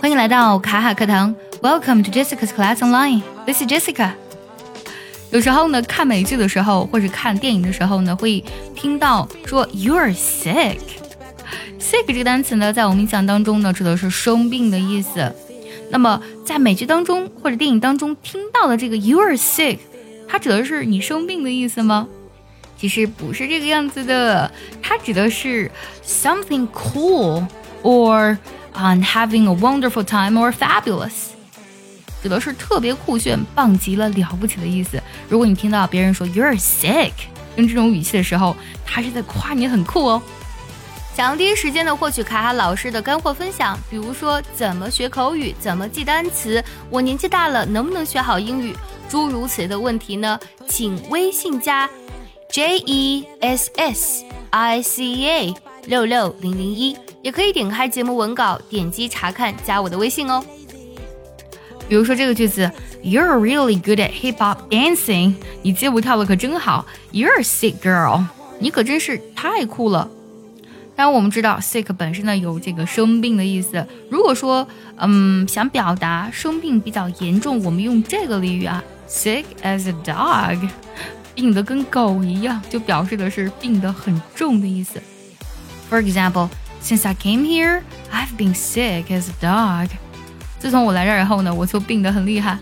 欢迎来到卡卡课堂，Welcome to Jessica's Class Online. This is Jessica. 有时候呢，看美剧的时候或者看电影的时候呢，会听到说 You're sick. Sick 这个单词呢，在我们印象当中呢，指的是生病的意思。那么在美剧当中或者电影当中听到的这个 You're sick，它指的是你生病的意思吗？其实不是这个样子的，它指的是 something cool or on having a wonderful time or fabulous，指的是特别酷炫、棒极了、了不起的意思。如果你听到别人说 You're sick，用这种语气的时候，他是在夸你很酷哦。想要第一时间的获取卡卡老师的干货分享，比如说怎么学口语、怎么记单词，我年纪大了能不能学好英语，诸如此类的问题呢？请微信加 J E S S I C A 六六零零一，也可以点开节目文稿，点击查看，加我的微信哦。比如说这个句子，You're really good at hip hop dancing，你街舞跳的可真好。You're sick girl，你可真是太酷了。当然，我们知道 sick 本身呢有这个生病的意思。如果说，嗯，想表达生病比较严重，我们用这个俚语啊，sick as a dog，病得跟狗一样，就表示的是病得很重的意思。For example, since I came here, I've been sick as a dog。自从我来这儿以后呢，我就病得很厉害。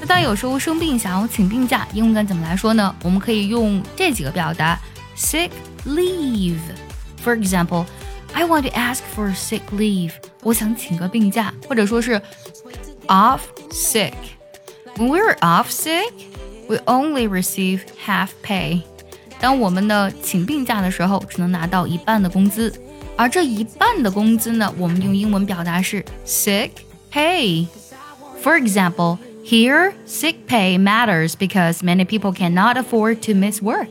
那当有时候生病想要请病假，英文该怎么来说呢？我们可以用这几个表达：sick leave。For example, I want to ask for sick leave. 我想请个病假，或者说是 off sick. When we're off sick, we only receive half pay. 当我们呢请病假的时候，只能拿到一半的工资，而这一半的工资呢，我们用英文表达是 sick pay. For example, here sick pay matters because many people cannot afford to miss work.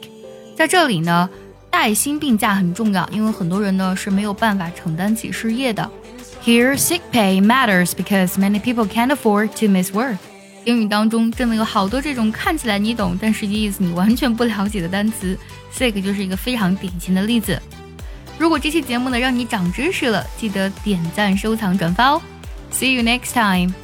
在这里呢。带薪病假很重要，因为很多人呢是没有办法承担起失业的。Here, sick pay matters because many people can't afford to miss work。 英语当中真的有好多这种看起来你懂，但实际意思你完全不了解的单词，sick 就是一个非常典型的例子。如果这期节目呢让你长知识了，记得点赞、收藏、转发哦。See you next time.